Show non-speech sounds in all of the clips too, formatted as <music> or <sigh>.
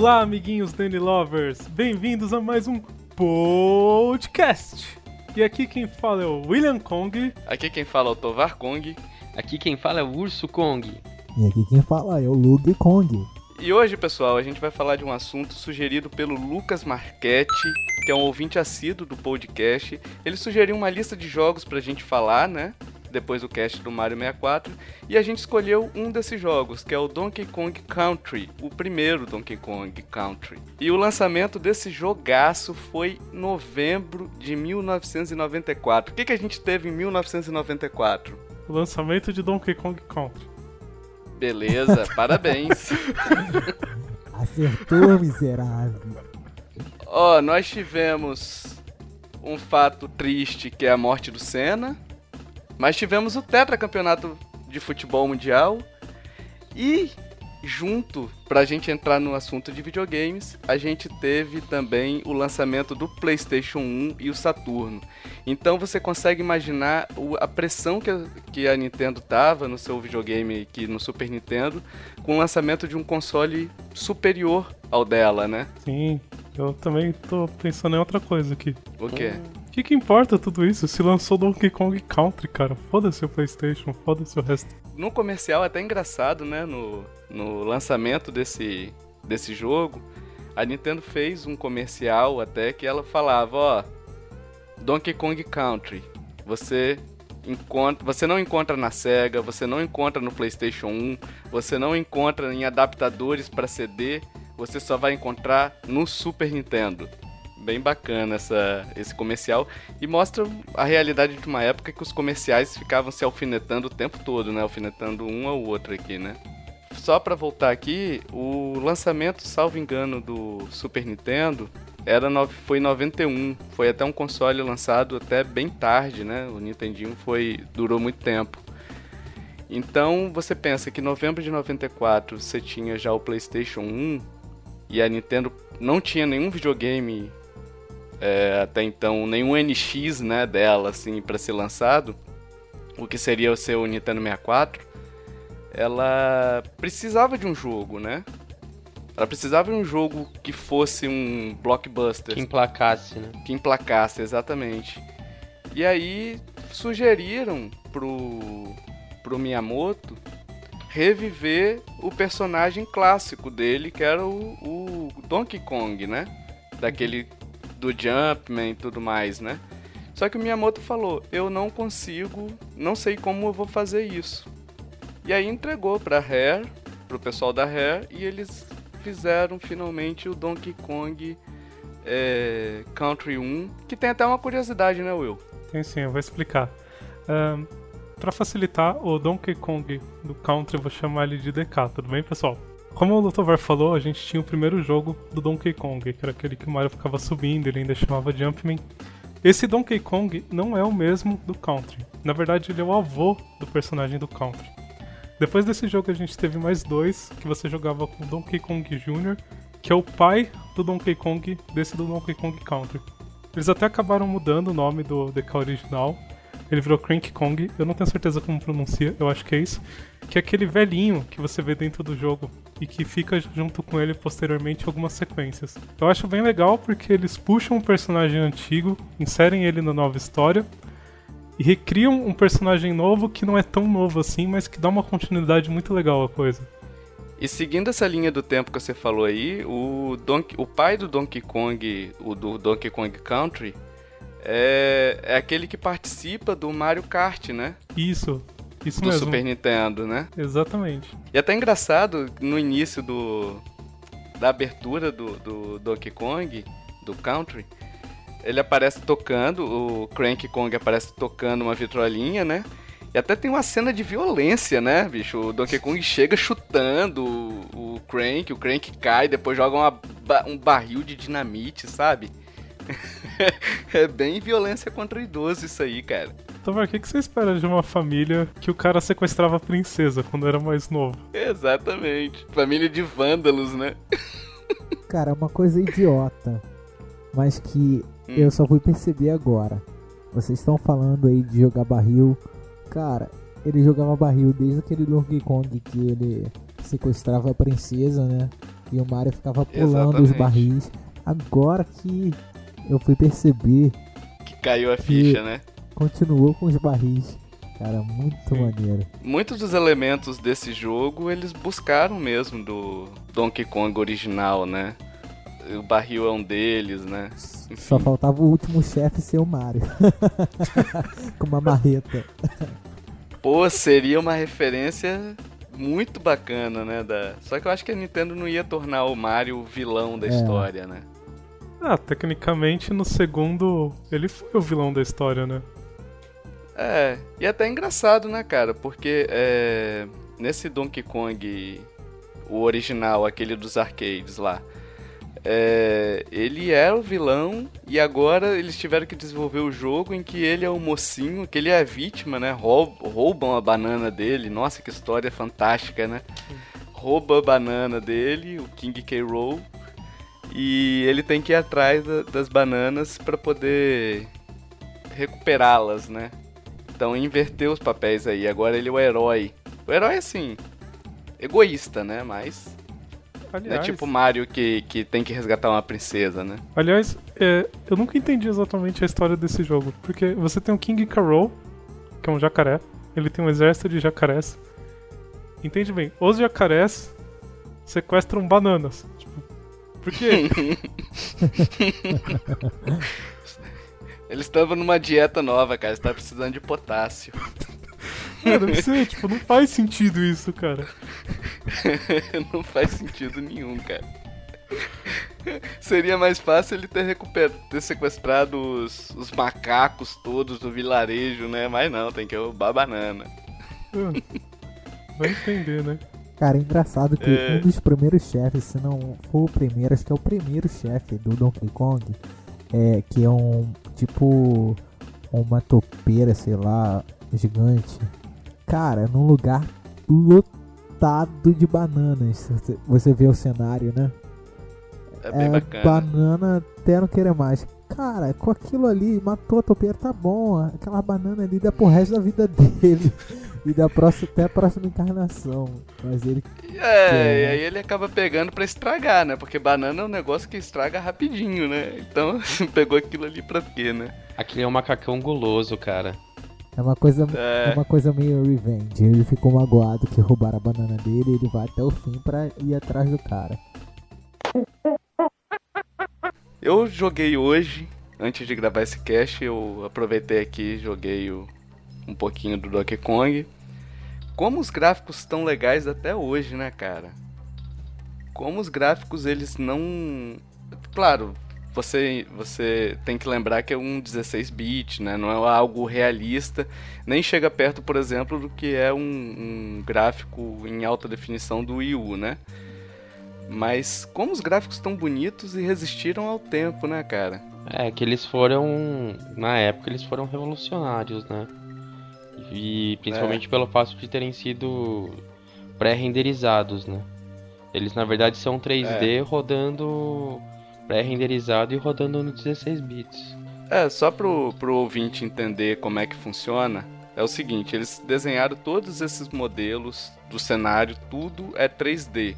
Olá, amiguinhos Danny Lovers! Bem-vindos a mais um podcast! E aqui quem fala é o William Kong. Aqui quem fala é o Tovar Kong. Aqui quem fala é o Urso Kong. E aqui quem fala é o Lug Kong. E hoje, pessoal, a gente vai falar de um assunto sugerido pelo Lucas Marchetti, que é um ouvinte assíduo do podcast. Ele sugeriu uma lista de jogos pra gente falar, né? Depois do cast do Mario 64, e a gente escolheu um desses jogos, que é o Donkey Kong Country, o primeiro Donkey Kong Country. E o lançamento desse jogaço foi novembro de 1994. O que, que a gente teve em 1994? O lançamento de Donkey Kong Country. Beleza, <laughs> parabéns. Acertou, miserável. Ó, oh, nós tivemos um fato triste que é a morte do Senna. Mas tivemos o tetracampeonato de futebol mundial e junto, pra gente entrar no assunto de videogames, a gente teve também o lançamento do PlayStation 1 e o Saturno. Então você consegue imaginar a pressão que a, que a Nintendo tava no seu videogame aqui no Super Nintendo com o lançamento de um console superior ao dela, né? Sim, eu também tô pensando em outra coisa aqui. O quê? O que, que importa tudo isso? Se lançou Donkey Kong Country, cara. Foda-se o PlayStation, foda-se o resto. No comercial, até engraçado, né? No, no lançamento desse, desse jogo, a Nintendo fez um comercial até que ela falava: Ó, Donkey Kong Country. Você encontra, você não encontra na Sega, você não encontra no PlayStation 1, você não encontra em adaptadores para CD, você só vai encontrar no Super Nintendo bem bacana essa, esse comercial e mostra a realidade de uma época que os comerciais ficavam se alfinetando o tempo todo, né? Alfinetando um ao outro aqui, né? Só para voltar aqui, o lançamento, salvo engano, do Super Nintendo era no, foi em 91, foi até um console lançado até bem tarde, né? O Nintendinho foi durou muito tempo. Então você pensa que em novembro de 94 você tinha já o PlayStation 1 e a Nintendo não tinha nenhum videogame é, até então nenhum NX né, dela assim para ser lançado, o que seria o seu Nintendo 64, ela precisava de um jogo, né? Ela precisava de um jogo que fosse um blockbuster. Que emplacasse, né? Que emplacasse, exatamente. E aí sugeriram pro, pro Miyamoto reviver o personagem clássico dele, que era o, o Donkey Kong, né? Daquele do Jumpman e tudo mais, né? Só que o Miyamoto falou: eu não consigo, não sei como eu vou fazer isso. E aí entregou para Rare, pro pessoal da Rare, e eles fizeram finalmente o Donkey Kong é, Country 1, que tem até uma curiosidade, né, Will? Tem sim, eu vou explicar. Um, para facilitar, o Donkey Kong do Country, vou chamar ele de DK, tudo bem, pessoal? Como o Dr. Var falou, a gente tinha o primeiro jogo do Donkey Kong, que era aquele que o Mario ficava subindo, ele ainda chamava Jumpman. Esse Donkey Kong não é o mesmo do Country. Na verdade, ele é o avô do personagem do Country. Depois desse jogo, a gente teve mais dois, que você jogava com Donkey Kong Jr., que é o pai do Donkey Kong desse do Donkey Kong Country. Eles até acabaram mudando o nome do DK original, ele virou Crank Kong, eu não tenho certeza como pronuncia, eu acho que é isso. Que é aquele velhinho que você vê dentro do jogo e que fica junto com ele posteriormente algumas sequências. Eu acho bem legal porque eles puxam um personagem antigo, inserem ele na nova história e recriam um personagem novo que não é tão novo assim, mas que dá uma continuidade muito legal à coisa. E seguindo essa linha do tempo que você falou aí, o, Donkey, o pai do Donkey Kong, o do Donkey Kong Country, é, é aquele que participa do Mario Kart, né? Isso, isso do mesmo. Super Nintendo, né? Exatamente. E é até engraçado, no início do da abertura do, do Donkey Kong, do Country, ele aparece tocando, o Crank Kong aparece tocando uma vitrolinha, né? E até tem uma cena de violência, né, bicho? O Donkey Kong chega chutando o, o Crank, o Crank cai, depois joga uma, um barril de dinamite, sabe? <laughs> é bem violência contra idoso isso aí, cara. Então, o que, que você espera de uma família que o cara sequestrava a princesa quando era mais novo? Exatamente. Família de vândalos, né? <laughs> Cara, é uma coisa idiota, mas que hum. eu só fui perceber agora. Vocês estão falando aí de jogar barril. Cara, ele jogava barril desde aquele Donkey Kong que ele sequestrava a princesa, né? E o Mario ficava pulando Exatamente. os barris. Agora que eu fui perceber. Que caiu a ficha, né? Continuou com os barris. Cara, muito maneiro. Muitos dos elementos desse jogo eles buscaram mesmo do Donkey Kong original, né? O barril é um deles, né? Enfim. Só faltava o último chefe ser o Mario. <laughs> com uma marreta. Pô, seria uma referência muito bacana, né? Da... Só que eu acho que a Nintendo não ia tornar o Mario o vilão da é. história, né? Ah, tecnicamente no segundo ele foi o vilão da história, né? É, e até engraçado, né, cara? Porque é, nesse Donkey Kong, o original, aquele dos arcades lá, é, ele era o vilão e agora eles tiveram que desenvolver o jogo em que ele é o mocinho, que ele é a vítima, né? Roubam a banana dele. Nossa, que história fantástica, né? Rouba a banana dele, o King K. Rool, e ele tem que ir atrás da, das bananas para poder recuperá-las, né? Então inverteu os papéis aí. Agora ele é o herói. O herói, assim, egoísta, né? Mas. Aliás, não é tipo Mario que, que tem que resgatar uma princesa, né? Aliás, é, eu nunca entendi exatamente a história desse jogo. Porque você tem o King Carol, que é um jacaré. Ele tem um exército de jacarés. Entende bem? Os jacarés sequestram bananas. Por quê? <laughs> Eles estavam numa dieta nova, cara. Você tá precisando de potássio. É, deve ser, tipo, não faz sentido isso, cara. <laughs> não faz sentido nenhum, cara. Seria mais fácil ele ter recuperado, ter sequestrado os, os macacos todos do vilarejo, né? Mas não, tem que roubar banana. É. Vai entender, né? Cara, é engraçado que é... um dos primeiros chefes, se não for o primeiro, acho que é o primeiro chefe do Donkey Kong, é, que é um tipo uma topeira, sei lá, gigante. Cara, num lugar lotado de bananas. Você vê o cenário, né? É bem é, bacana. Banana até não querer mais. Cara, com aquilo ali, matou a topeira, tá bom. Aquela banana ali dá pro resto da vida <laughs> dele. E da próxima, até a próxima encarnação. Mas ele. É, e aí ele acaba pegando pra estragar, né? Porque banana é um negócio que estraga rapidinho, né? Então <laughs> pegou aquilo ali pra quê, né? Aquele é um macacão guloso, cara. É uma coisa, é. é uma coisa meio revenge. Ele ficou magoado que roubaram a banana dele e ele vai até o fim pra ir atrás do cara. Eu joguei hoje, antes de gravar esse cast, eu aproveitei aqui joguei o um pouquinho do Donkey Kong. Como os gráficos estão legais até hoje, né, cara? Como os gráficos eles não. Claro, você, você tem que lembrar que é um 16-bit, né? Não é algo realista, nem chega perto, por exemplo, do que é um, um gráfico em alta definição do Wii U, né? Mas como os gráficos estão bonitos e resistiram ao tempo, né, cara? É, que eles foram. Na época eles foram revolucionários, né? E principalmente é. pelo fato de terem sido pré-renderizados, né? Eles na verdade são 3D é. rodando pré-renderizado e rodando no 16 bits. É, só pro, pro ouvinte entender como é que funciona, é o seguinte, eles desenharam todos esses modelos do cenário, tudo é 3D.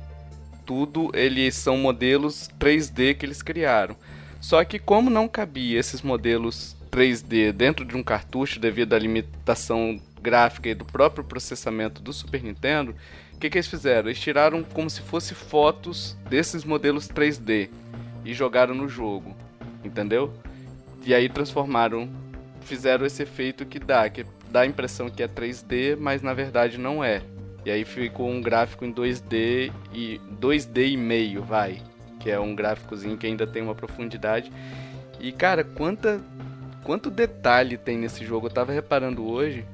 Tudo eles são modelos 3D que eles criaram. Só que como não cabia esses modelos 3D dentro de um cartucho devido à limitação gráfica e do próprio processamento do Super Nintendo, o que, que eles fizeram? Eles tiraram como se fosse fotos desses modelos 3D e jogaram no jogo, entendeu? E aí transformaram, fizeram esse efeito que dá, que dá a impressão que é 3D, mas na verdade não é. E aí ficou um gráfico em 2D e 2D e meio, vai, que é um gráficozinho que ainda tem uma profundidade. E cara, quanta quanto detalhe tem nesse jogo. Eu tava reparando hoje.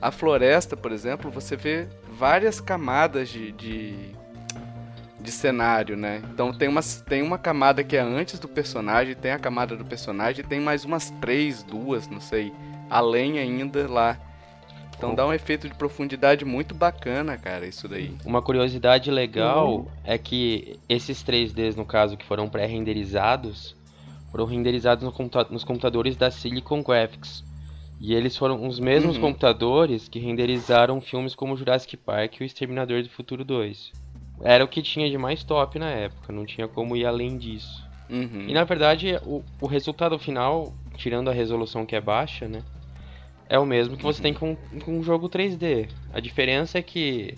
A floresta, por exemplo, você vê várias camadas de, de, de cenário, né? Então tem uma, tem uma camada que é antes do personagem, tem a camada do personagem, tem mais umas três, duas, não sei, além ainda lá. Então dá um efeito de profundidade muito bacana, cara, isso daí. Uma curiosidade legal uhum. é que esses 3Ds, no caso, que foram pré-renderizados, foram renderizados no computa nos computadores da Silicon Graphics. E eles foram os mesmos uhum. computadores que renderizaram filmes como Jurassic Park e O Exterminador do Futuro 2. Era o que tinha de mais top na época, não tinha como ir além disso. Uhum. E na verdade, o, o resultado final, tirando a resolução que é baixa, né? é o mesmo que você tem com, com um jogo 3D. A diferença é que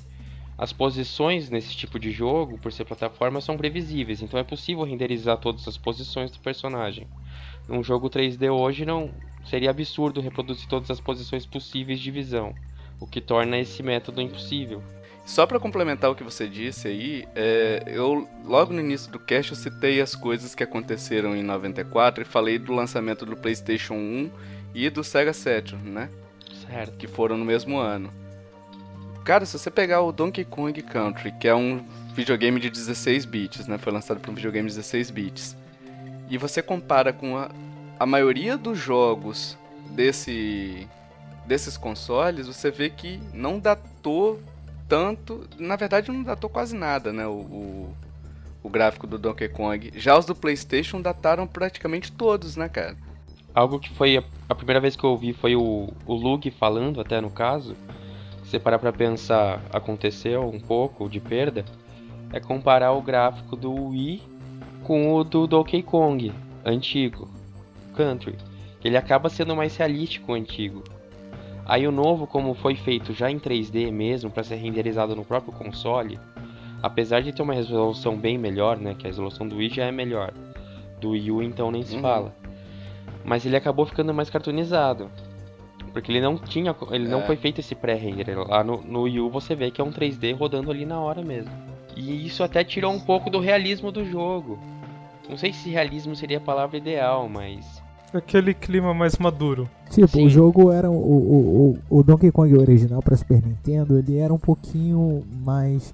as posições nesse tipo de jogo, por ser plataforma, são previsíveis, então é possível renderizar todas as posições do personagem. Num jogo 3D hoje não seria absurdo reproduzir todas as posições possíveis de visão, o que torna esse método impossível. Só para complementar o que você disse aí, é, eu logo no início do cast eu citei as coisas que aconteceram em 94 e falei do lançamento do PlayStation 1 e do Sega Saturn, né? Certo. Que foram no mesmo ano. Cara, se você pegar o Donkey Kong Country, que é um videogame de 16 bits, né? Foi lançado para um videogame de 16 bits. E você compara com a, a maioria dos jogos desse desses consoles, você vê que não datou tanto, na verdade não datou quase nada, né? O, o, o gráfico do Donkey Kong. Já os do PlayStation dataram praticamente todos, né, cara? algo que foi a, a, primeira vez que eu ouvi foi o, o Lug falando, até no caso. Se você parar pra pensar, aconteceu um pouco de perda. É comparar o gráfico do Wii com o do Donkey Kong antigo, Country. Ele acaba sendo mais realístico o antigo. Aí o novo, como foi feito já em 3D mesmo, para ser renderizado no próprio console, apesar de ter uma resolução bem melhor, né, que a resolução do Wii já é melhor, do Wii U então nem se uhum. fala mas ele acabou ficando mais cartoonizado. Porque ele não tinha. Ele é. não foi feito esse pré-render. Lá no, no Wii U você vê que é um 3D rodando ali na hora mesmo. E isso até tirou um pouco do realismo do jogo. Não sei se realismo seria a palavra ideal, mas. Aquele clima mais maduro. Tipo, Sim. o jogo era. O, o, o, o Donkey Kong original para Super Nintendo, ele era um pouquinho mais.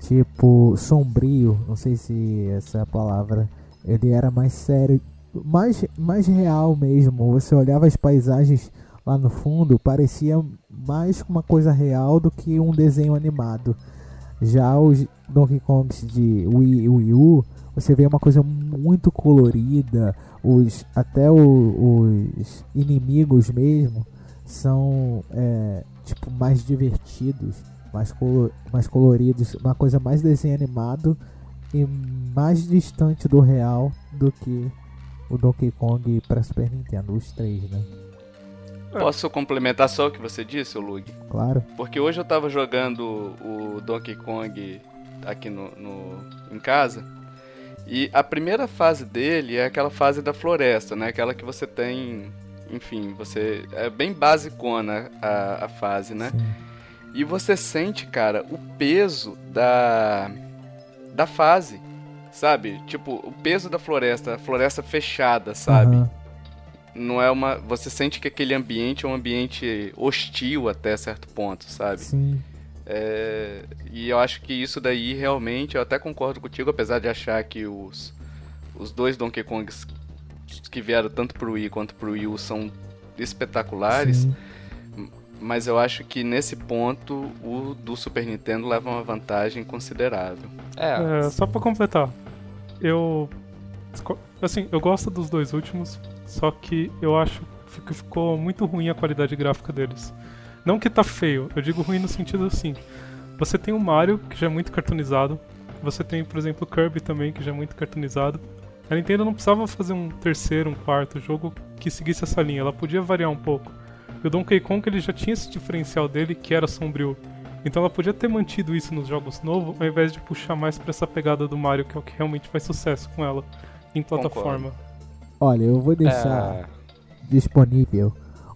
Tipo, sombrio. Não sei se essa é a palavra. Ele era mais sério mais, mais real mesmo. Você olhava as paisagens lá no fundo, parecia mais uma coisa real do que um desenho animado. Já os Donkey Kongs de Wii Wii U, você vê uma coisa muito colorida, os até o, os inimigos mesmo são é, tipo mais divertidos, mais, colo mais coloridos, uma coisa mais desenho animado e mais distante do real do que o Donkey Kong para Super Nintendo, os três, né? Posso complementar só o que você disse, Lug? Claro. Porque hoje eu tava jogando o Donkey Kong aqui no, no, em casa. E a primeira fase dele é aquela fase da floresta, né? Aquela que você tem. Enfim, você. É bem basicona a, a fase, né? Sim. E você sente, cara, o peso da. da fase sabe? Tipo, o peso da floresta, a floresta fechada, sabe? Uhum. Não é uma. Você sente que aquele ambiente é um ambiente hostil até certo ponto, sabe? Sim. É, e eu acho que isso daí realmente, eu até concordo contigo, apesar de achar que os, os dois Donkey Kongs que vieram tanto pro Wii quanto pro Wii U são espetaculares. Sim. Mas eu acho que nesse ponto o do Super Nintendo leva uma vantagem considerável. É, é só para completar eu. Assim, eu gosto dos dois últimos, só que eu acho que ficou muito ruim a qualidade gráfica deles. Não que tá feio, eu digo ruim no sentido assim. Você tem o Mario, que já é muito cartoonizado. Você tem, por exemplo, o Kirby também, que já é muito cartoonizado. A Nintendo não precisava fazer um terceiro, um quarto jogo que seguisse essa linha, ela podia variar um pouco. E o Donkey Kong ele já tinha esse diferencial dele, que era sombrio. Então ela podia ter mantido isso nos jogos novos, ao invés de puxar mais pra essa pegada do Mario, que é o que realmente faz sucesso com ela em plataforma. Olha, eu vou deixar é... disponível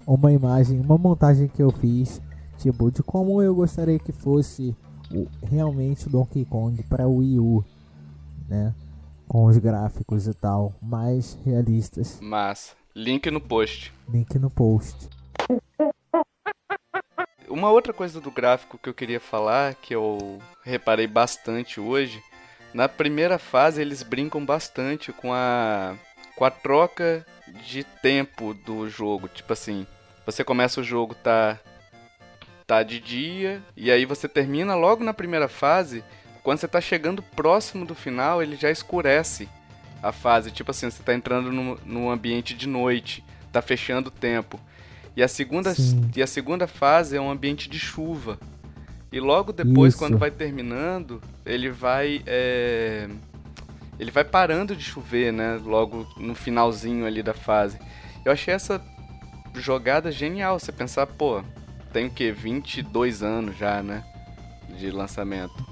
uma imagem, uma montagem que eu fiz, tipo, de como eu gostaria que fosse o, realmente o Donkey Kong para o Wii U, né? Com os gráficos e tal, mais realistas. Mas, link no post. Link no post. uma outra coisa do gráfico que eu queria falar, que eu reparei bastante hoje, na primeira fase eles brincam bastante com a com a troca de tempo do jogo, tipo assim, você começa o jogo tá tá de dia e aí você termina logo na primeira fase, quando você tá chegando próximo do final, ele já escurece a fase, tipo assim, você tá entrando no, no ambiente de noite, tá fechando o tempo. E a segunda e a segunda fase é um ambiente de chuva. E logo depois, Isso. quando vai terminando, ele vai é... ele vai parando de chover, né? Logo no finalzinho ali da fase. Eu achei essa jogada genial. Você pensar, pô, tem o que 22 anos já, né, de lançamento.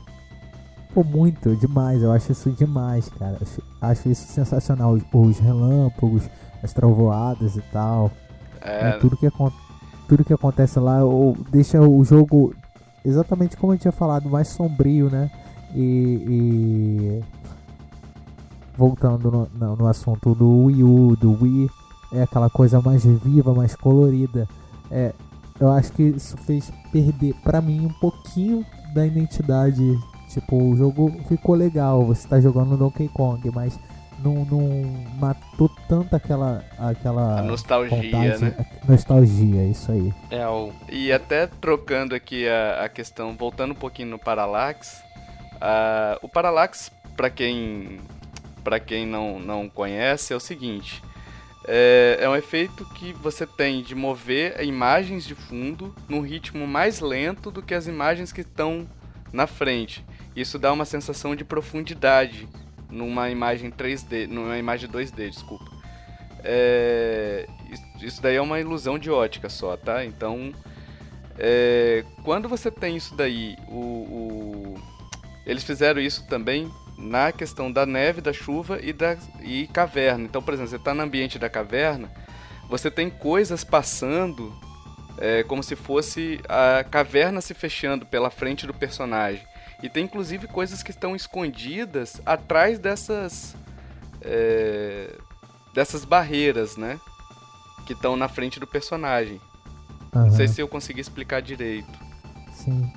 Pô, muito, demais. Eu acho isso demais, cara. Acho, acho isso sensacional. Os, os relâmpagos, as trovoadas e tal. É... Né, tudo, que, tudo que acontece lá ou, deixa o jogo exatamente como eu tinha falado, mais sombrio, né? E, e... voltando no, no, no, assunto do Wii U, do Wii, é aquela coisa mais viva, mais colorida. É, eu acho que isso fez perder para mim um pouquinho da identidade. Tipo, o jogo ficou legal, você tá jogando Donkey Kong, mas não, não matou tanto aquela. aquela a nostalgia, vontade, né? Nostalgia, isso aí. É, o... E até trocando aqui a, a questão, voltando um pouquinho no Parallax. Uh, o Parallax, para quem, pra quem não, não conhece, é o seguinte. É, é um efeito que você tem de mover imagens de fundo num ritmo mais lento do que as imagens que estão na frente. Isso dá uma sensação de profundidade numa imagem 3D, numa imagem 2D, desculpa. É, isso daí é uma ilusão de ótica só, tá? Então, é, quando você tem isso daí, o, o, eles fizeram isso também na questão da neve, da chuva e da e caverna. Então, por exemplo, você está no ambiente da caverna, você tem coisas passando é, como se fosse a caverna se fechando pela frente do personagem. E tem inclusive coisas que estão escondidas atrás dessas. É, dessas barreiras, né? Que estão na frente do personagem. Uhum. Não sei se eu consegui explicar direito. Sim.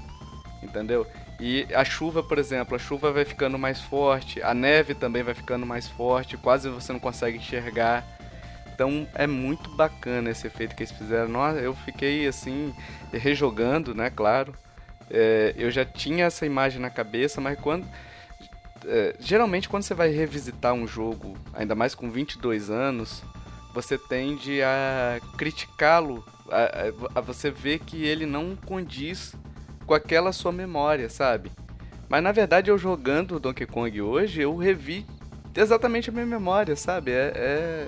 Entendeu? E a chuva, por exemplo, a chuva vai ficando mais forte, a neve também vai ficando mais forte, quase você não consegue enxergar. Então é muito bacana esse efeito que eles fizeram. Eu fiquei assim, rejogando, né, claro. É, eu já tinha essa imagem na cabeça, mas quando. É, geralmente, quando você vai revisitar um jogo, ainda mais com 22 anos, você tende a criticá-lo, a, a, você vê que ele não condiz com aquela sua memória, sabe? Mas na verdade, eu jogando Donkey Kong hoje, eu revi exatamente a minha memória, sabe? É, é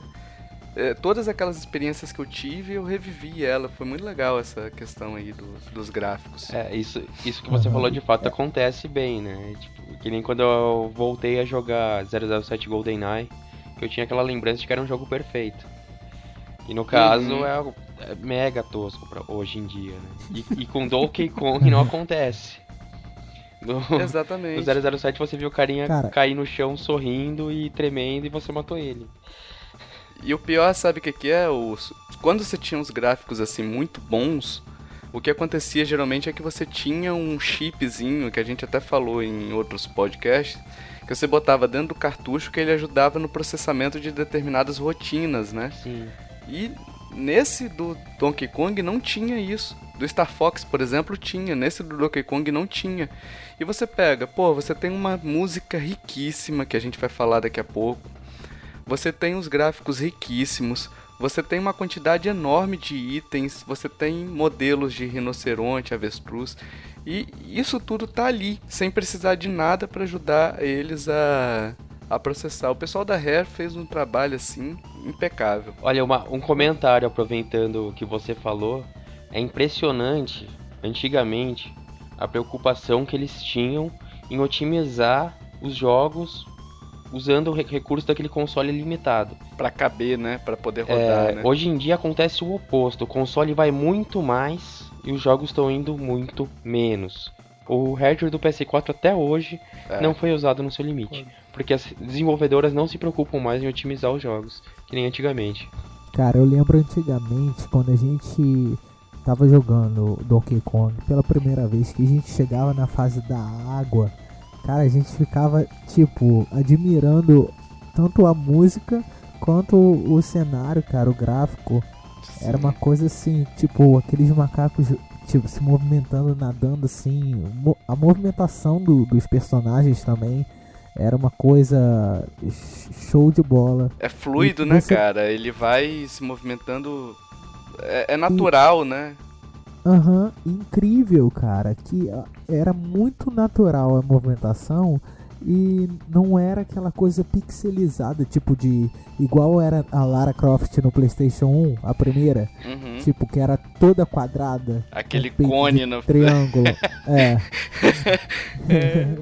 é, todas aquelas experiências que eu tive, eu revivi ela. Foi muito legal essa questão aí do, dos gráficos. É, isso, isso que você falou de fato acontece bem, né? Tipo, que nem quando eu voltei a jogar 007 GoldenEye, que eu tinha aquela lembrança de que era um jogo perfeito. E no caso uhum. é, é, mega tosco pra hoje em dia, né? E, e com Donkey Kong não acontece. No, Exatamente. No 007 você viu o carinha Cara... cair no chão sorrindo e tremendo e você matou ele. E o pior, sabe o que, que é? O, quando você tinha uns gráficos assim muito bons, o que acontecia geralmente é que você tinha um chipzinho, que a gente até falou em outros podcasts, que você botava dentro do cartucho que ele ajudava no processamento de determinadas rotinas, né? Sim. E nesse do Donkey Kong não tinha isso. Do Star Fox, por exemplo, tinha. Nesse do Donkey Kong não tinha. E você pega, pô, você tem uma música riquíssima que a gente vai falar daqui a pouco você tem os gráficos riquíssimos, você tem uma quantidade enorme de itens, você tem modelos de rinoceronte, avestruz, e isso tudo tá ali, sem precisar de nada para ajudar eles a, a processar. O pessoal da Rare fez um trabalho assim impecável. Olha, uma, um comentário aproveitando o que você falou, é impressionante, antigamente, a preocupação que eles tinham em otimizar os jogos usando o recurso daquele console limitado. Para caber, né? Para poder rodar, é, né? Hoje em dia acontece o oposto. O console vai muito mais e os jogos estão indo muito menos. O hardware do PS4 até hoje é. não foi usado no seu limite. Porque as desenvolvedoras não se preocupam mais em otimizar os jogos, que nem antigamente. Cara, eu lembro antigamente quando a gente tava jogando Donkey Kong pela primeira vez, que a gente chegava na fase da água, cara, a gente ficava, tipo, admirando tanto a música quanto o cenário, cara, o gráfico. Sim. Era uma coisa assim, tipo, aqueles macacos tipo, se movimentando, nadando assim. A movimentação do, dos personagens também era uma coisa show de bola. É fluido, e né, você... cara? Ele vai se movimentando. É, é natural, e... né? Aham, uhum, incrível, cara. Que era muito natural a movimentação e não era aquela coisa pixelizada, tipo de. igual era a Lara Croft no PlayStation 1, a primeira. Uhum. Tipo, que era toda quadrada. Aquele cone no. Triângulo. <laughs> é. é.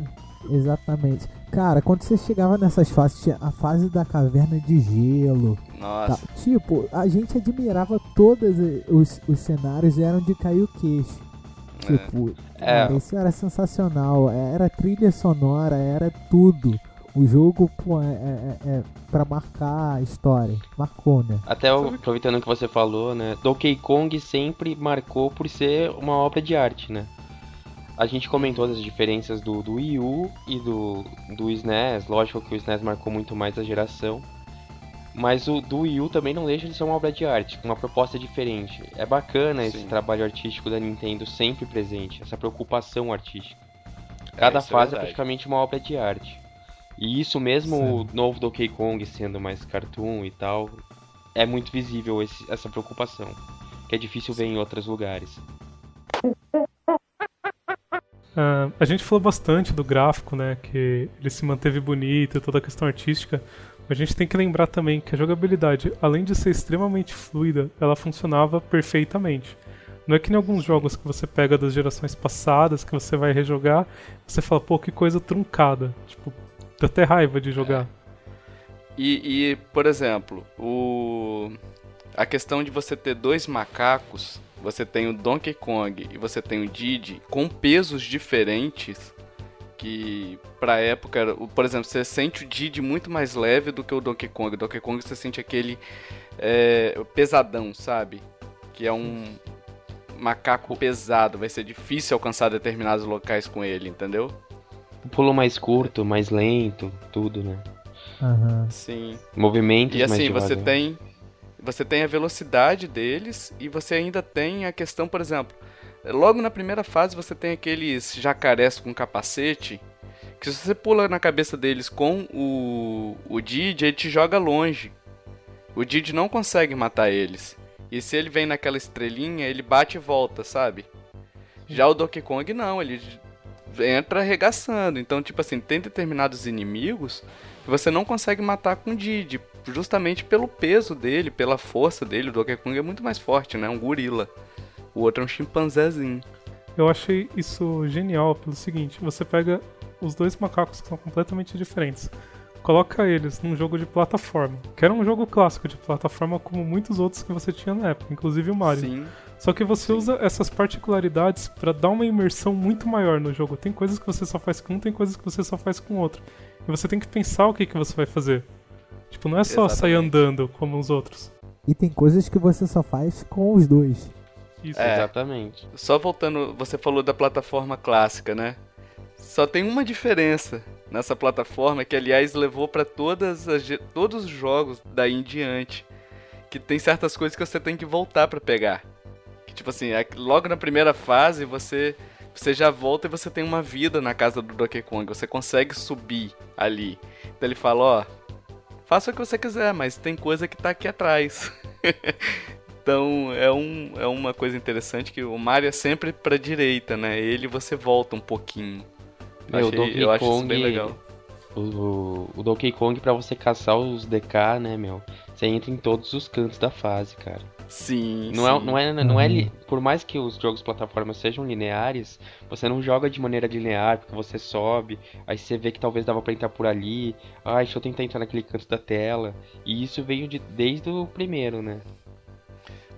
<laughs> Exatamente. Cara, quando você chegava nessas fases, tinha a fase da caverna de gelo. Nossa. Tá. Tipo, a gente admirava todos os, os cenários eram de cair o queixo. É. Tipo, é. Cara, isso era sensacional. Era trilha sonora, era tudo. O jogo, pô, é, é, é, é pra marcar a história. Marcou, né? Até aproveitando o que você falou, né? Donkey Kong sempre marcou por ser uma obra de arte, né? A gente comentou as diferenças do, do Wii U e do, do SNES. Lógico que o SNES marcou muito mais a geração. Mas o do Wii U também não deixa de ser uma obra de arte, com uma proposta diferente. É bacana Sim. esse trabalho artístico da Nintendo sempre presente, essa preocupação artística. É, Cada é, fase é, é, praticamente uma obra de arte. E isso mesmo Sim. o novo Donkey Kong sendo mais cartoon e tal, é muito visível esse, essa preocupação, que é difícil ver em outros lugares. Uh, a gente falou bastante do gráfico, né? Que ele se manteve bonito, toda a questão artística. A gente tem que lembrar também que a jogabilidade, além de ser extremamente fluida, ela funcionava perfeitamente. Não é que em alguns jogos que você pega das gerações passadas, que você vai rejogar, você fala, pô, que coisa truncada. Tipo, dá até raiva de jogar. É. E, e, por exemplo, o... a questão de você ter dois macacos, você tem o Donkey Kong e você tem o Didi, com pesos diferentes, que pra época, por exemplo, você sente o Didi muito mais leve do que o Donkey Kong. O Donkey Kong você sente aquele é, pesadão, sabe? Que é um macaco pesado, vai ser difícil alcançar determinados locais com ele, entendeu? O pulo mais curto, mais lento, tudo, né? Uhum. Sim. Movimentos E assim, você tem você tem a velocidade deles e você ainda tem a questão, por exemplo, Logo na primeira fase você tem aqueles jacarés com capacete. Que se você pula na cabeça deles com o, o Didi, ele te joga longe. O Didi não consegue matar eles. E se ele vem naquela estrelinha, ele bate e volta, sabe? Já o Donkey Kong não, ele entra arregaçando. Então, tipo assim, tem determinados inimigos você não consegue matar com o Didi. Justamente pelo peso dele, pela força dele. O Donkey Kong é muito mais forte, né? Um gorila o outro é um chimpanzézinho. Eu achei isso genial pelo seguinte: você pega os dois macacos que são completamente diferentes, coloca eles num jogo de plataforma, que era um jogo clássico de plataforma como muitos outros que você tinha na época, inclusive o Mario. Sim. Só que você Sim. usa essas particularidades para dar uma imersão muito maior no jogo. Tem coisas que você só faz com um, tem coisas que você só faz com outro. E você tem que pensar o que, que você vai fazer. Tipo, não é só Exatamente. sair andando como os outros. E tem coisas que você só faz com os dois. Isso, é, exatamente. Só voltando, você falou da plataforma clássica, né? Só tem uma diferença nessa plataforma que, aliás, levou para todas as, todos os jogos daí em diante, que tem certas coisas que você tem que voltar para pegar. Que tipo assim, é logo na primeira fase você você já volta e você tem uma vida na casa do Donkey Kong, você consegue subir ali. Então ele fala, ó, faça o que você quiser, mas tem coisa que tá aqui atrás. <laughs> Então é, um, é uma coisa interessante que o Mario é sempre pra direita, né? Ele você volta um pouquinho. Meu, Achei, Donkey eu Kong, acho isso bem legal. O, o Donkey Kong pra você caçar os DK, né, meu? Você entra em todos os cantos da fase, cara. Sim, não sim. É, não é, não é, uhum. por mais que os jogos plataformas sejam lineares, você não joga de maneira linear, porque você sobe, aí você vê que talvez dava para entrar por ali, ai, deixa eu tentar entrar naquele canto da tela. E isso veio de, desde o primeiro, né?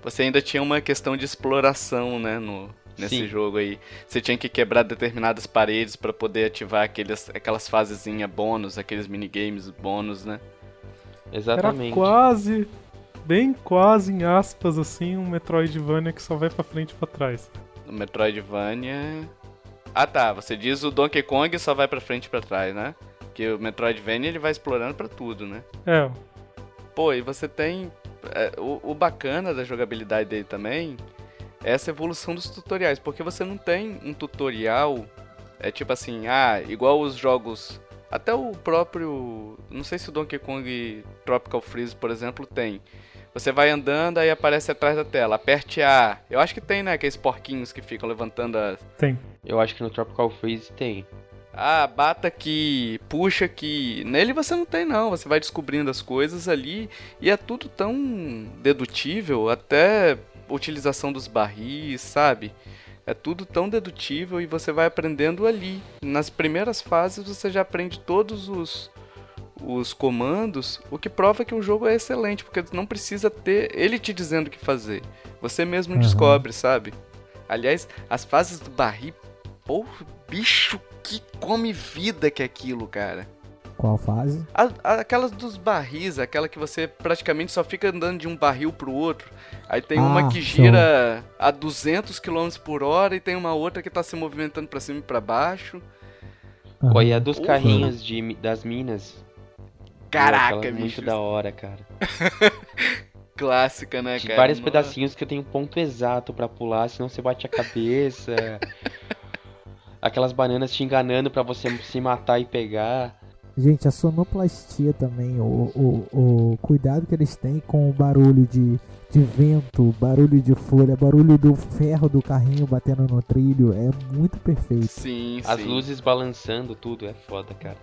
você ainda tinha uma questão de exploração, né, no, nesse Sim. jogo aí. Você tinha que quebrar determinadas paredes para poder ativar aqueles, aquelas fasezinhas bônus, aqueles minigames bônus, né? Exatamente. Era quase. Bem quase em aspas assim, um Metroidvania que só vai pra frente e pra trás. No Metroidvania. Ah tá, você diz o Donkey Kong só vai pra frente e pra trás, né? Porque o Metroidvania ele vai explorando pra tudo, né? É, Pô, e você tem. é, o, o bacana da jogabilidade dele também é essa evolução dos tutoriais, porque você não tem um tutorial. É tipo assim, ah, igual os jogos. Até o próprio. Não sei se o Donkey Kong Tropical Freeze, por exemplo, tem. Você vai andando, aí aparece atrás da tela. Aperte A. Eu acho que tem, né? Aqueles porquinhos que ficam levantando as. tem. Eu acho que no Tropical Freeze tem. Ah, bata aqui, puxa aqui. Nele você não tem não, você vai descobrindo as coisas ali e é tudo tão dedutível, até a utilização dos barris, sabe? É tudo tão dedutível e você vai aprendendo ali. Nas primeiras fases você já aprende todos os os comandos, o que prova que o jogo é excelente, porque não precisa ter ele te dizendo o que fazer. Você mesmo Uhum. descobre, sabe? Aliás, as fases do barril, pô, bicho, que come vida que é aquilo, cara. Qual fase? A- a- aquelas dos barris, aquela que você praticamente só fica andando de um barril pro outro. Aí tem uma Ah, que show. gira a 200 km por hora e tem uma outra que tá se movimentando pra cima e pra baixo. Olha, a dos Porra. carrinhos de, das minas. Caraca, bicho. Muito da hora, cara. <laughs> Clássica, né, Tem cara? vários Nossa. pedacinhos que eu tenho um ponto exato pra pular, senão você bate a cabeça. <laughs> Aquelas bananas te enganando pra você se matar e pegar. Gente, a sonoplastia também, o, o, o cuidado que eles têm com o barulho de, de vento, barulho de folha, barulho do ferro do carrinho batendo no trilho, é muito perfeito. Sim, As sim. luzes balançando, tudo. É foda, cara.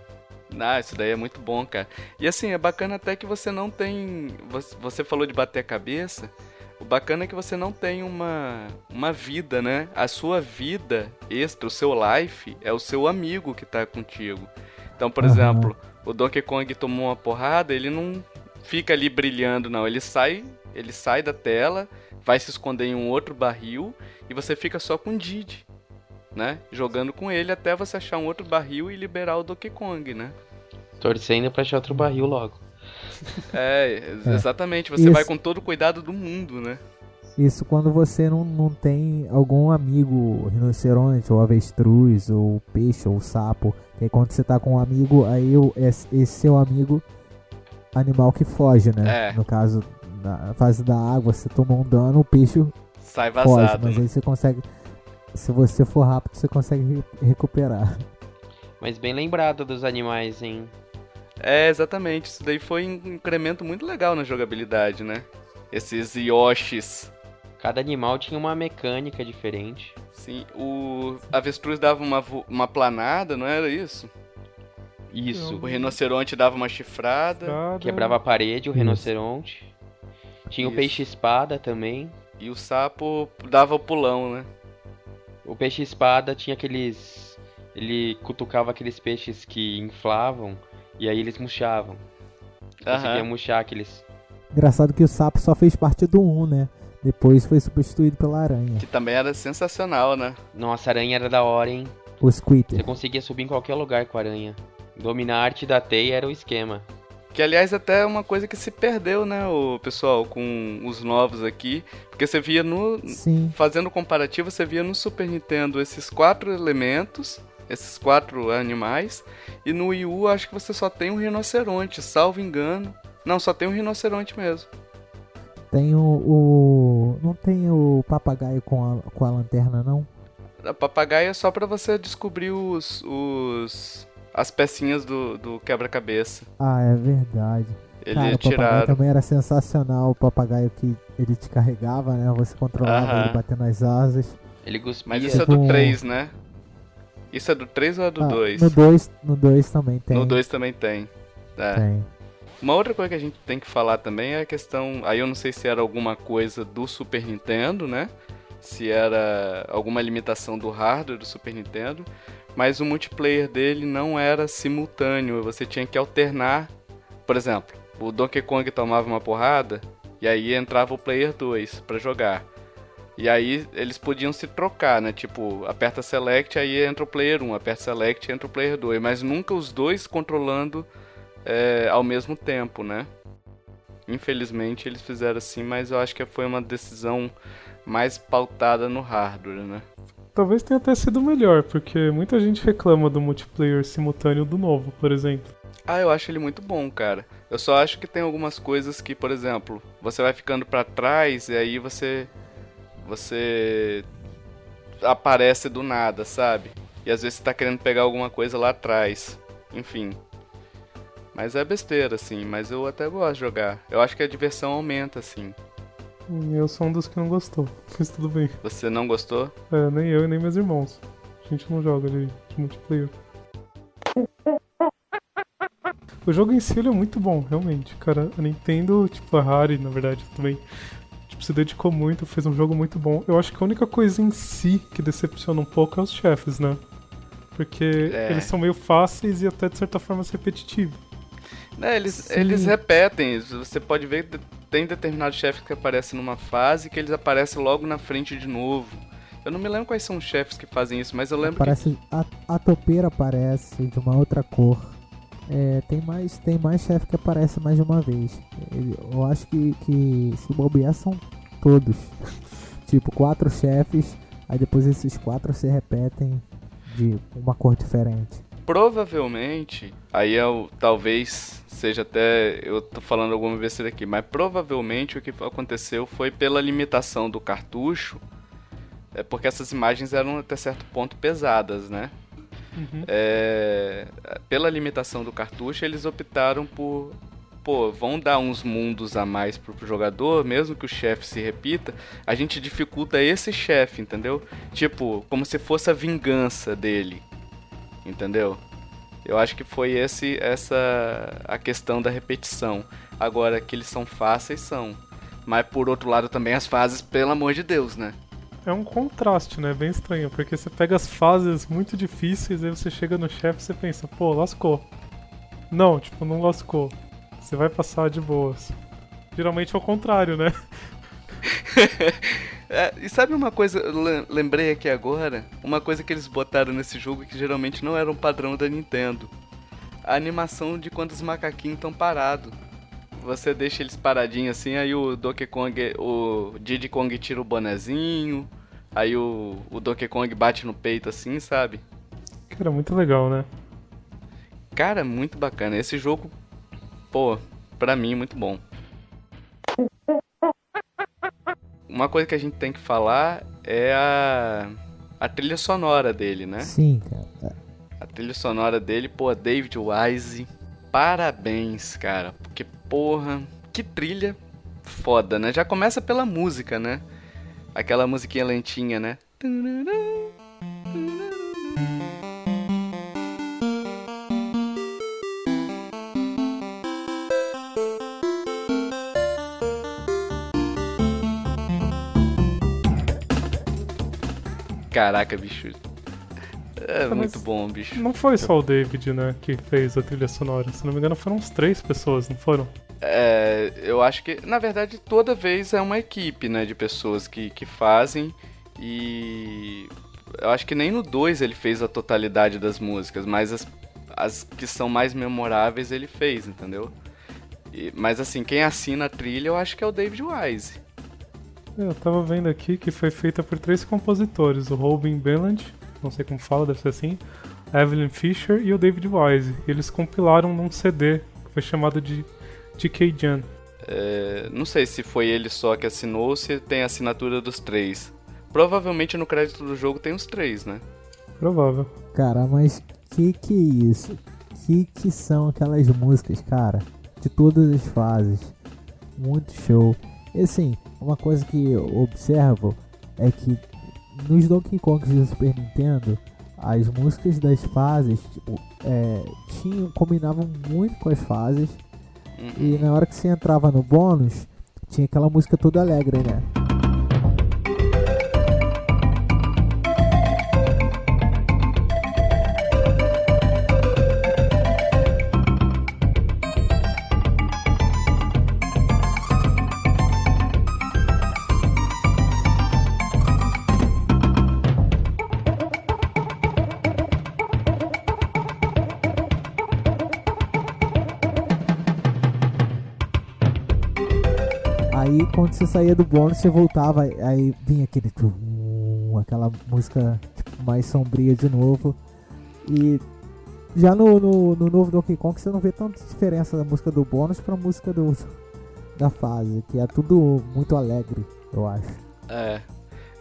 Ah, isso daí é muito bom, cara. E assim, é bacana até que você não tem. você- falou de bater a cabeça. O bacana é que você não tem uma, uma vida, né? A sua vida extra, o seu life, é o seu amigo que tá contigo. Então, por Aham. exemplo, o Donkey Kong tomou uma porrada, ele não fica ali brilhando, não. Ele sai, ele sai da tela, vai se esconder em um outro barril e você fica só com o Didi, né? Jogando com ele até você achar um outro barril e liberar o Donkey Kong, né? Torcendo pra achar outro barril logo. É, É. exatamente. Você Isso. vai com todo o cuidado do mundo, né? Isso quando você não, não tem algum amigo rinoceronte, ou avestruz, ou peixe, ou sapo. Que aí quando você tá com um amigo, aí o, esse, esse seu amigo, animal que foge, né? É. No caso, na fase da água, você tomou um dano, o peixe Sai foge, vazado. mas né? aí você consegue. Se você for rápido, você consegue re- recuperar. Mas bem lembrado dos animais, hein? É, exatamente. Isso daí foi um incremento muito legal na jogabilidade, né? Esses Yoshis. Cada animal tinha uma mecânica diferente. Sim, o avestruz dava uma, uma planada, não era isso? Isso. O rinoceronte dava uma chifrada. Quebrava a parede, o Isso. rinoceronte. Tinha o peixe-espada também. E o sapo dava o pulão, né? O peixe-espada tinha aqueles. Ele cutucava aqueles peixes que inflavam e aí eles murchavam. Você Conseguia Aham. murchar aqueles. Engraçado que o sapo só fez parte do 1, né? Depois foi substituído pela aranha. Que também era sensacional, né? Nossa, a aranha era da hora, hein? O Você Squitter. conseguia subir em qualquer lugar com a aranha. Dominar a arte da teia era o esquema. Que aliás até é uma coisa que se perdeu, né, o pessoal, com os novos aqui. Porque você via no. Sim. Fazendo comparativo, você via no Super Nintendo esses quatro elementos, esses quatro animais. E no Wii U acho que você só tem um rinoceronte, salvo engano. Não, só tem um rinoceronte mesmo. Tem o, o- Não tem o papagaio com a, com a lanterna, não? A papagaio é só pra você descobrir os. os as pecinhas do, do quebra-cabeça. Ah, é verdade. Ele Cara, o papagaio também era sensacional. O papagaio que ele te carregava, né? Você controlava Aham. ele batendo as asas. Ele cuspia. Mas isso é do um- 3, né? Isso é do 3 ou é do Ah, 2? No 2 no dois também tem. No 2 também tem. É. Tem. Uma outra coisa que a gente tem que falar também é a questão. Aí eu não sei se era alguma coisa do Super Nintendo, né? Se era alguma limitação do hardware do Super Nintendo. Mas o multiplayer dele não era simultâneo. Você tinha que alternar. Por exemplo, o Donkey Kong tomava uma porrada. E aí entrava o player 2 pra jogar. E aí eles podiam se trocar, né? Tipo, aperta select, aí entra o player 1, aperta select, entra o player 2. Mas nunca os dois controlando é, ao mesmo tempo, né? infelizmente eles fizeram assim, mas eu acho que foi uma decisão mais pautada no hardware, né? Talvez tenha até sido melhor, porque muita gente reclama do multiplayer simultâneo do novo, por exemplo. Ah, eu acho ele muito bom, cara. Eu só acho que tem algumas coisas que, por exemplo, você vai ficando para trás e aí você você aparece do nada, sabe? E às vezes você tá querendo pegar alguma coisa lá atrás. Enfim. Mas é besteira, assim, mas eu até gosto de jogar. Eu acho que a diversão aumenta, assim. Eu sou um dos que não gostou, <laughs> mas tudo bem. Você não gostou? É, nem eu e nem meus irmãos. A gente não joga de, de multiplayer. <laughs> O jogo em si é muito bom, realmente. Cara, a Nintendo, tipo, a Rare, na verdade, também tipo, se dedicou muito, fez um jogo muito bom. Eu acho que a única coisa em si que decepciona um pouco é os chefes, né? Porque É. eles são meio fáceis e até de certa forma repetitivos. É, eles, Sim. eles repetem. Você pode ver tem determinados chefes que aparecem numa fase que eles aparecem logo na frente de novo. Eu não me lembro quais são os chefes que fazem isso, mas eu lembro que Parece a, a topeira aparece de uma outra cor. É, tem mais tem mais chefe que aparece mais de uma vez. Eu acho que, que se bobear são todos. <laughs> tipo, quatro chefes, aí depois esses quatro se repetem de uma cor diferente. Provavelmente, aí eu, talvez seja até, eu tô falando alguma besteira aqui, mas provavelmente o que aconteceu foi pela limitação do cartucho, é porque essas imagens eram até certo ponto pesadas, né? Uhum. É, pela limitação do cartucho, eles optaram por. Pô, vão dar uns mundos a mais pro jogador, mesmo que o chefe se repita, a gente dificulta esse chefe, entendeu? Tipo, como se fosse a vingança dele. Entendeu? Eu acho que foi esse essa a questão da repetição. Agora que eles são fáceis são. Mas por outro lado também as fases, pelo amor de Deus, né? É um contraste, né? Bem estranho, porque você pega as fases muito difíceis, aí você chega no chefe e você pensa, pô, lascou. Não, tipo, não lascou. Você vai passar de boas. Geralmente é o contrário, né? <laughs> É, e sabe uma coisa, lembrei aqui agora, uma coisa que eles botaram nesse jogo que geralmente não era um padrão da Nintendo. A animação de quando os macaquinhos estão parados. Você deixa eles paradinhos assim, aí o Donkey Kong, o Diddy Kong tira o bonezinho, aí o, o Donkey Kong bate no peito assim, sabe? Cara, muito legal, né? Cara, muito bacana. Esse jogo, pô, pra mim, muito bom. Uma coisa que a gente tem que falar é a, a trilha sonora dele, né? Sim, cara. A trilha sonora dele, pô, David Wise, parabéns, cara. Porque, porra, que trilha foda, né? Já começa pela música, né? Aquela musiquinha lentinha, né? Caraca, bicho. É Mas- muito bom, bicho. Não foi só o David, né, que fez a trilha sonora. Se não me engano, foram uns três pessoas, não foram? É, eu acho que, na verdade, toda vez é uma equipe, né, de pessoas que, que fazem e eu acho que nem no 2 ele fez a totalidade das músicas, mas as, as que são mais memoráveis ele fez, entendeu? E- mas assim, quem assina a trilha eu acho que é o David Wise. É, Eu tava vendo aqui que foi feita por três compositores: o Robin Belland, não sei como fala, deve ser assim, a Evelyn Fisher e o David Wise. Eles compilaram num CD que foi chamado de DK Jan. É, não sei se foi ele só que assinou ou se tem a assinatura dos três. Provavelmente no crédito do jogo tem os três, né? Provável. Cara, mas que que é isso? Que que são aquelas músicas, cara? De todas as fases. Muito show. E assim, uma coisa que eu observo é que nos Donkey Kong do Super Nintendo, as músicas das fases, tipo, é, tinham, combinavam muito com as fases. Uhum. E na hora que você entrava no bônus, tinha aquela música toda alegre, né? Saía do bônus, você voltava, aí vinha aquele tum, aquela música tipo, mais sombria de novo. E já no, no, no, novo Donkey Kong você não vê tanta diferença da música do bônus pra música do, <laughs> da fase, que é tudo muito alegre, eu acho. É.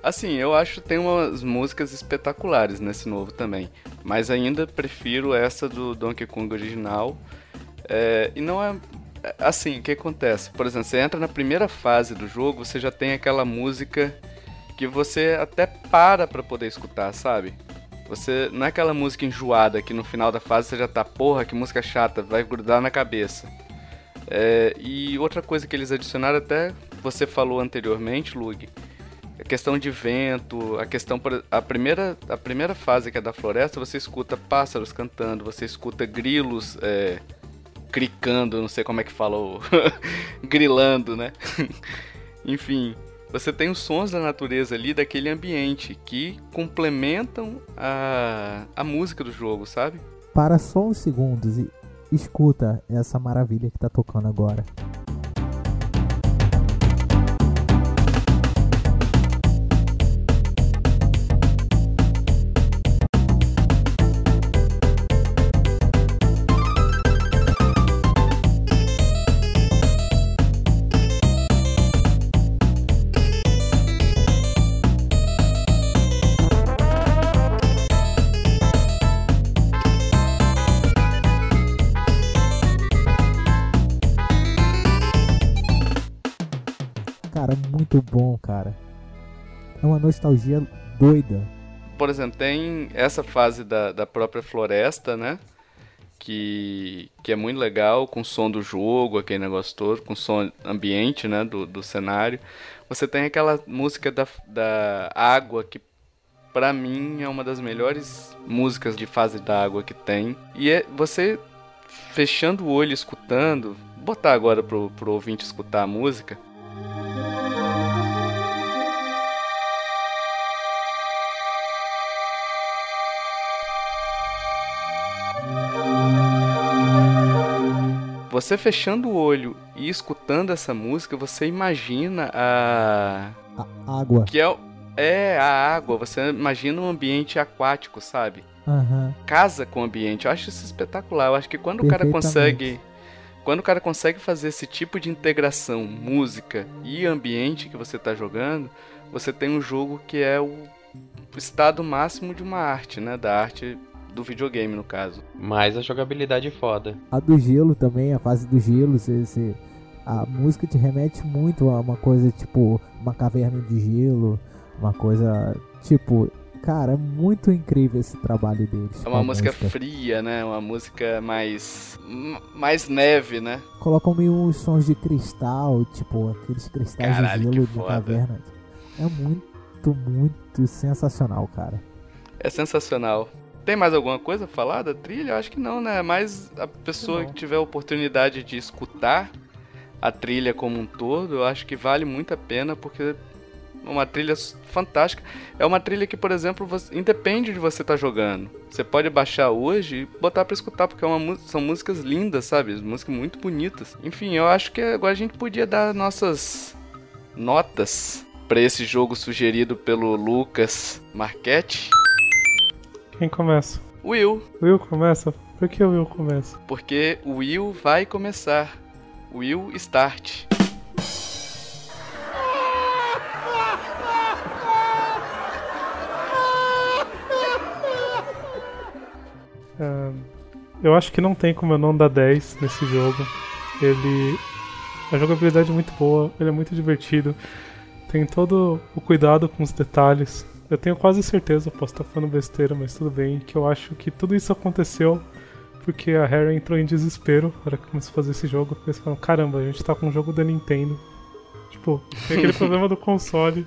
Assim, eu acho que tem umas músicas espetaculares nesse novo também. Mas ainda prefiro essa do Donkey Kong original. É, e não é. Assim, o que acontece? Por exemplo, você entra na primeira fase do jogo, você já tem aquela música que você até para pra poder escutar, sabe? Você não é aquela música enjoada que no final da fase você já tá, porra, que música chata, vai grudar na cabeça. É, e outra coisa que eles adicionaram até você falou anteriormente, Lug, a questão de vento, a questão a primeira a primeira fase que é da floresta, você escuta pássaros cantando, você escuta grilos é, cricando, não sei como é que falou, <laughs> grilando, né? <laughs> Enfim, você tem os sons da natureza ali, daquele ambiente, que complementam a, a música do jogo, sabe? Para só uns segundos e escuta essa maravilha que tá tocando agora. Muito bom, cara. É uma nostalgia doida. Por exemplo, tem essa fase da, da própria floresta, né? Que, que é muito legal, com o som do jogo, aquele negócio todo, com o som ambiente, né? Do, do cenário. Você tem aquela música da, da água, que para mim é uma das melhores músicas de fase da água que tem. E é você fechando o olho escutando, botar agora pro, pro ouvinte escutar a música. Você fechando o olho e escutando essa música, você imagina a. A água. Que é, é a água. Você imagina um ambiente aquático, sabe? Uhum. Casa com o ambiente. Eu acho isso espetacular. Eu acho que quando o cara consegue. Quando o cara consegue fazer esse tipo de integração, música e ambiente que você está jogando, você tem um jogo que é o estado máximo de uma arte, né? Da arte do videogame, no caso. Mas a jogabilidade é foda. A do gelo também, a fase do gelo, você, você, a música te remete muito a uma coisa tipo uma caverna de gelo, uma coisa tipo. Cara, é muito incrível esse trabalho deles. É uma música, música, fria, né? Uma música mais. mais neve, né? Colocam meio uns sons de cristal, tipo aqueles cristais Caralho, de gelo de caverna. É muito, muito sensacional, cara. É sensacional. Tem mais alguma coisa a falar da trilha? Eu acho que não, né? Mas a pessoa que tiver a oportunidade de escutar a trilha como um todo, eu acho que vale muito a pena, porque é uma trilha fantástica. É uma trilha que, por exemplo, você, independe de você estar tá jogando. Você pode baixar hoje e botar para escutar, porque é uma, são músicas lindas, sabe? Músicas muito bonitas. Enfim, eu acho que agora a gente podia dar nossas notas para esse jogo sugerido pelo Lucas Marchetti. Quem começa? Will. Will começa? Por que o Will começa? Porque o Will vai começar. Will Start. Uh, eu acho que não tem como eu não dar 10 nesse jogo. Ele. A jogabilidade é muito boa, ele é muito divertido. Tem todo o cuidado com os detalhes. Eu tenho quase certeza, posso estar falando besteira, mas tudo bem, que eu acho que tudo isso aconteceu porque a Harry entrou em desespero na hora que começou a fazer esse jogo. Porque eles falaram, caramba, a gente tá com um jogo da Nintendo. Tipo, tem aquele <laughs> problema do console.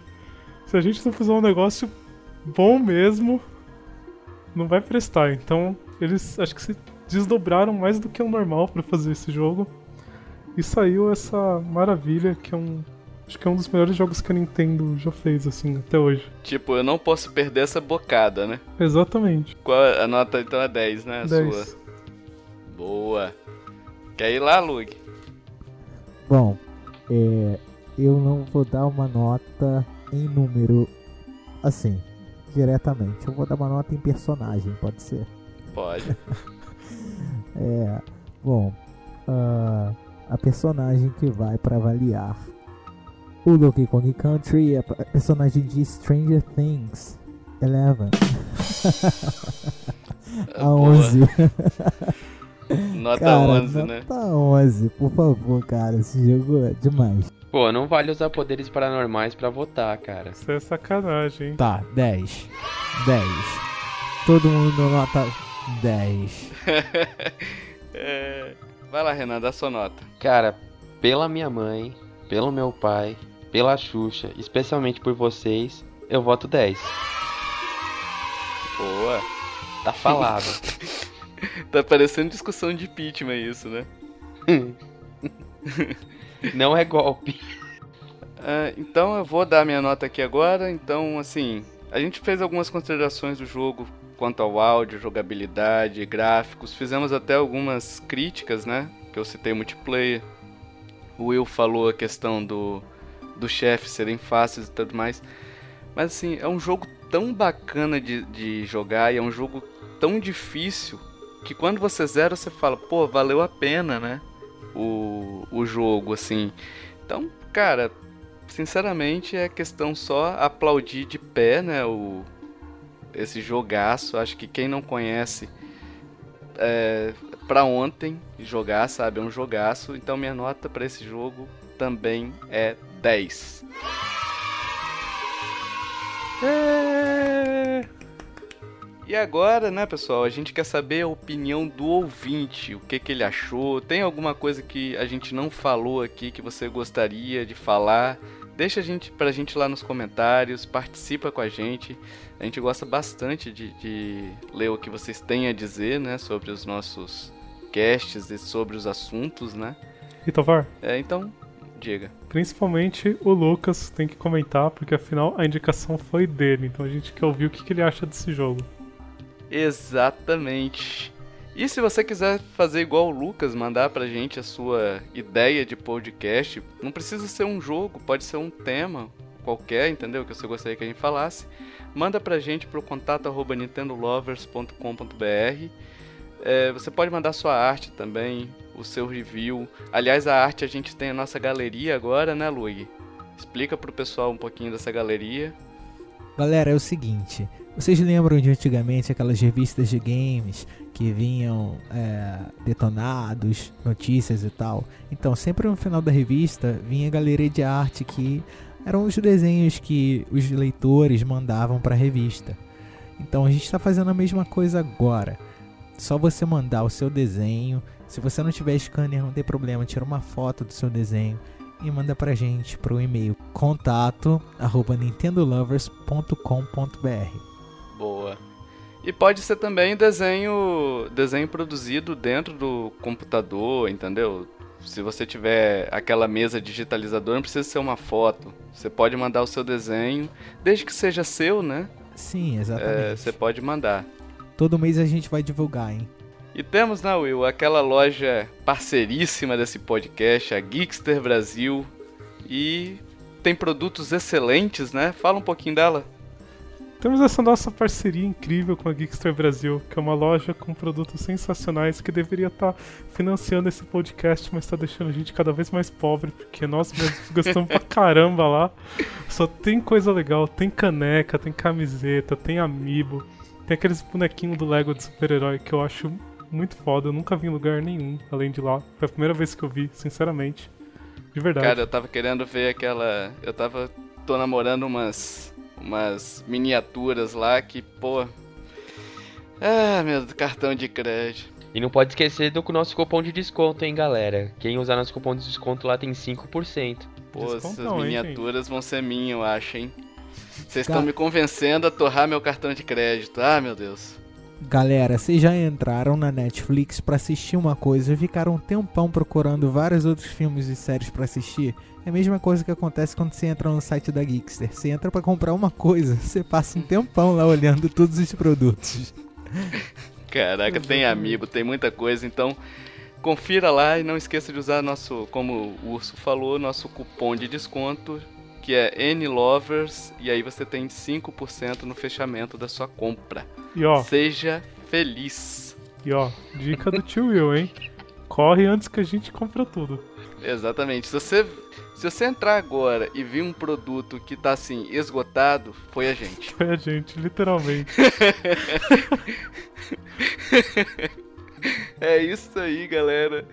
Se a gente não fizer um negócio bom mesmo, não vai prestar. Então, eles acho que se desdobraram mais do que o normal para fazer esse jogo. E saiu essa maravilha que é um Acho que é um dos melhores jogos que a Nintendo já fez, assim, até hoje. Tipo, eu não posso perder essa bocada, né? Exatamente. Qual a nota então é 10, né? A 10. sua. Boa. Quer ir lá, Lug? Bom, é, eu não vou dar uma nota em número assim, diretamente. Eu vou dar uma nota em personagem, pode ser? Pode. <laughs> é, bom, uh, a personagem que vai para avaliar o Donkey Kong Country é a personagem de Stranger Things, Eleven. <laughs> a 11. Nota cara, 11, nota né? Nota 11, por favor, cara. Esse jogo é demais. Pô, não vale usar poderes paranormais pra votar, cara. Isso é sacanagem, hein? Tá, 10. 10. Todo mundo nota 10. <laughs> é... Vai lá, Renan, dá sua nota. Cara, pela minha mãe, pelo meu pai, pela Xuxa, especialmente por vocês, eu voto 10. Boa. Tá falado. <laughs> tá parecendo discussão de impeachment isso, né? <laughs> Não é golpe. Uh, então eu vou dar minha nota aqui agora. Então, assim, a gente fez algumas considerações do jogo quanto ao áudio, jogabilidade, gráficos. Fizemos até algumas críticas, né? Que eu citei multiplayer. O Will falou a questão do, do chefe serem fáceis e tudo mais. Mas assim, é um jogo tão bacana de, de jogar e é um jogo tão difícil que quando você zera você fala, pô, valeu a pena, né? O, o jogo, assim. Então, cara, sinceramente é questão só aplaudir de pé, né? O, esse jogaço. Acho que quem não conhece é pra ontem jogar, sabe? É um jogaço. Então minha nota para esse jogo também é 10. É... E agora, né, pessoal, a gente quer saber a opinião do ouvinte, o que, que ele achou. Tem alguma coisa que a gente não falou aqui que você gostaria de falar? Deixa a gente, pra gente lá nos comentários, participa com a gente. A gente gosta bastante de, de ler o que vocês têm a dizer, né, sobre os nossos casts e sobre os assuntos, né? E Tovar? É, então, diga. Principalmente o Lucas tem que comentar, porque afinal a indicação foi dele. Então a gente quer ouvir o que, que ele acha desse jogo. Exatamente. E se você quiser fazer igual o Lucas, mandar pra gente a sua ideia de podcast, não precisa ser um jogo, pode ser um tema qualquer, entendeu? Que você gostaria que a gente falasse. Manda pra gente pro contato arroba nintendolovers.com.br. É, você pode mandar sua arte também, o seu review. Aliás, a arte a gente tem a nossa galeria agora, né, Luigi? Explica pro pessoal um pouquinho dessa galeria. Galera, é o seguinte, vocês lembram de antigamente aquelas revistas de games que vinham é, detonados, notícias e tal? Então, sempre no final da revista vinha a galeria de arte que eram os desenhos que os leitores mandavam para a revista. Então, a gente está fazendo a mesma coisa agora. Só você mandar o seu desenho. Se você não tiver scanner, não tem problema, tira uma foto do seu desenho e manda pra gente pro e-mail contato@nintendolovers.com.br. Boa. E pode ser também desenho, desenho produzido dentro do computador, entendeu? Se você tiver aquela mesa digitalizadora, não precisa ser uma foto. Você pode mandar o seu desenho, desde que seja seu, né? Sim, exatamente. É, você pode mandar. Todo mês a gente vai divulgar, hein? E temos na Will aquela loja parceiríssima desse podcast, a Geekster Brasil. E tem produtos excelentes, né? Fala um pouquinho dela. Temos essa nossa parceria incrível com a Geekster Brasil, que é uma loja com produtos sensacionais que deveria estar tá financiando esse podcast, mas está deixando a gente cada vez mais pobre, porque nós mesmos <laughs> gastamos pra caramba lá. Só tem coisa legal, tem caneca, tem camiseta, tem amiibo, tem aqueles bonequinhos do Lego de super-herói que eu acho muito foda. Eu nunca vi em lugar nenhum além de lá. Foi a primeira vez que eu vi, sinceramente. De verdade. Cara, eu tava querendo ver aquela. Eu tava. tô namorando umas umas miniaturas lá que, pô. Ah, meu cartão de crédito. E não pode esquecer do nosso cupom de desconto, hein, galera. Quem usar nosso cupom de desconto lá tem 5%. Pô, essas miniaturas hein, vão ser minhas, eu acho, hein. Vocês estão me convencendo a torrar meu cartão de crédito. Ah, meu Deus. Galera, vocês já entraram na Netflix para assistir uma coisa e ficaram um tempão procurando vários outros filmes e séries para assistir? É a mesma coisa que acontece quando você entra no site da Geekster. Você entra para comprar uma coisa, <laughs> você passa um tempão lá olhando todos os produtos. Caraca, tem amigo, tem muita coisa, então confira lá e não esqueça de usar nosso, como o Urso falou, nosso cupom de desconto, que é NLovers, e aí você tem 5% no fechamento da sua compra. E ó, Seja feliz. e ó, dica do tio Will, hein? Corre antes que a gente compra tudo. Exatamente. Se você, se você entrar agora e vir um produto que tá assim, esgotado, foi a gente. Foi a gente, literalmente. <laughs> É isso aí, galera.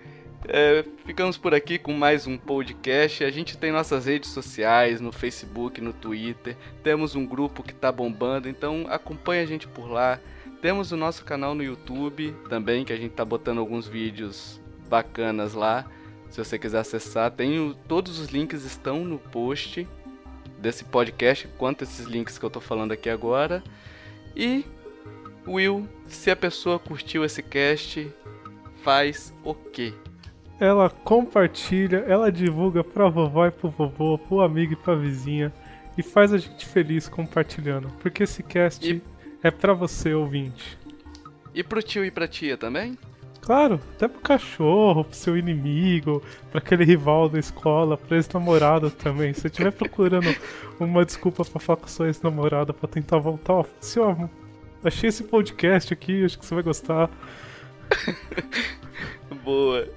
É, ficamos por aqui com mais um podcast. A gente tem nossas redes sociais, no Facebook, no Twitter. Temos um grupo que tá bombando, então acompanha a gente por lá. Temos o nosso canal no YouTube também, que a gente tá botando alguns vídeos bacanas lá. Se você quiser acessar, tem o- todos os links estão no post desse podcast, quanto esses links que eu tô falando aqui agora. E Will, se a pessoa curtiu esse cast, faz o quê? Ela compartilha, ela divulga pra vovó e pro vovô, pro amigo e pra vizinha. E faz a gente feliz compartilhando. Porque esse cast E- é pra você, ouvinte. E pro tio e pra tia também? Claro, até pro cachorro, pro seu inimigo, pra aquele rival da escola, pra ex-namorada também. Se você estiver procurando uma desculpa pra falar com sua ex-namorada pra tentar voltar, ó, assim, ó, achei esse podcast aqui, acho que você vai gostar. <laughs> Boa.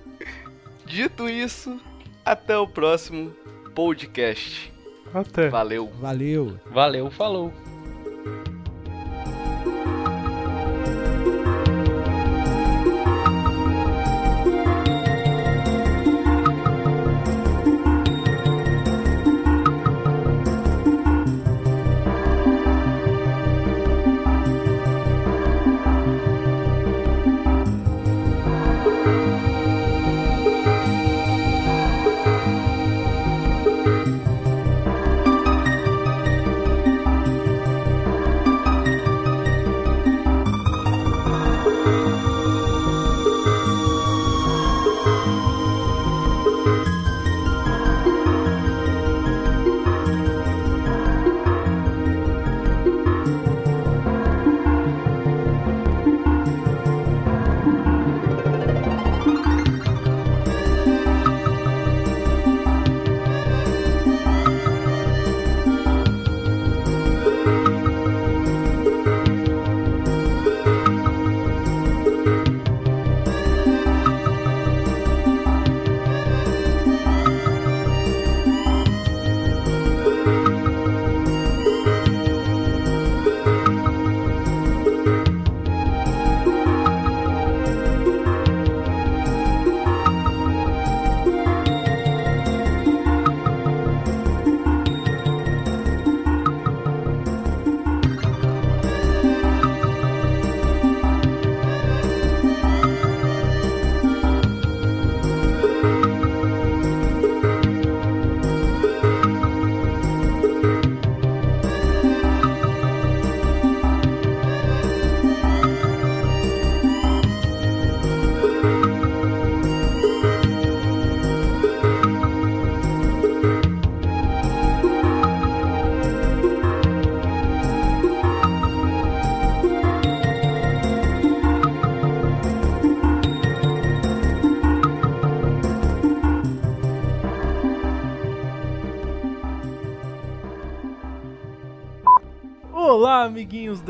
Dito isso, até o próximo podcast. Até. Valeu. Valeu. Valeu, falou.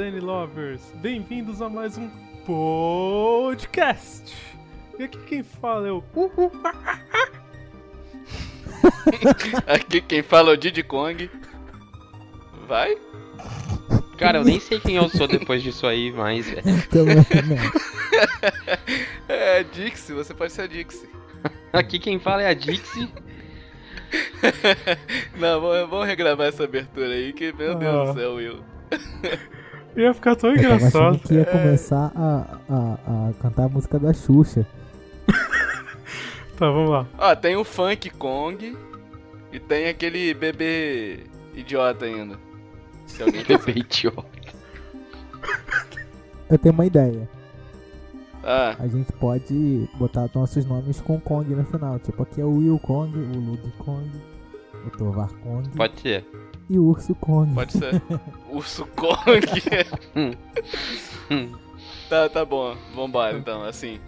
Danny Lovers! Bem-vindos a mais um podcast! E aqui quem fala é o. <laughs> Aqui quem fala é o Diddy Kong. Vai? Cara, eu nem sei quem eu sou depois disso aí, mas. é. Também não. <laughs> É a Dixie, você pode ser a Dixie. <laughs> Aqui quem fala é a Dixie. Não, vamos, vamos regravar essa abertura aí, que meu Deus Ah. do céu, Will. Ia ficar tão Eu engraçado. que ia começar a, a, a cantar a música da Xuxa. <laughs> Tá, vamos lá. Ó, tem o Funk Kong e tem aquele bebê idiota ainda. Se alguém <laughs> Bebê idiota. <laughs> Eu tenho uma ideia. Ah, A gente pode botar nossos nomes com Kong no final. Tipo, aqui é o Will Kong, o Lug Kong, o Tovar Kong Pode ser e o Urso Kong. Pode ser. <laughs> Urso Kong. Hum. tá, tá bom. Vambora então, assim.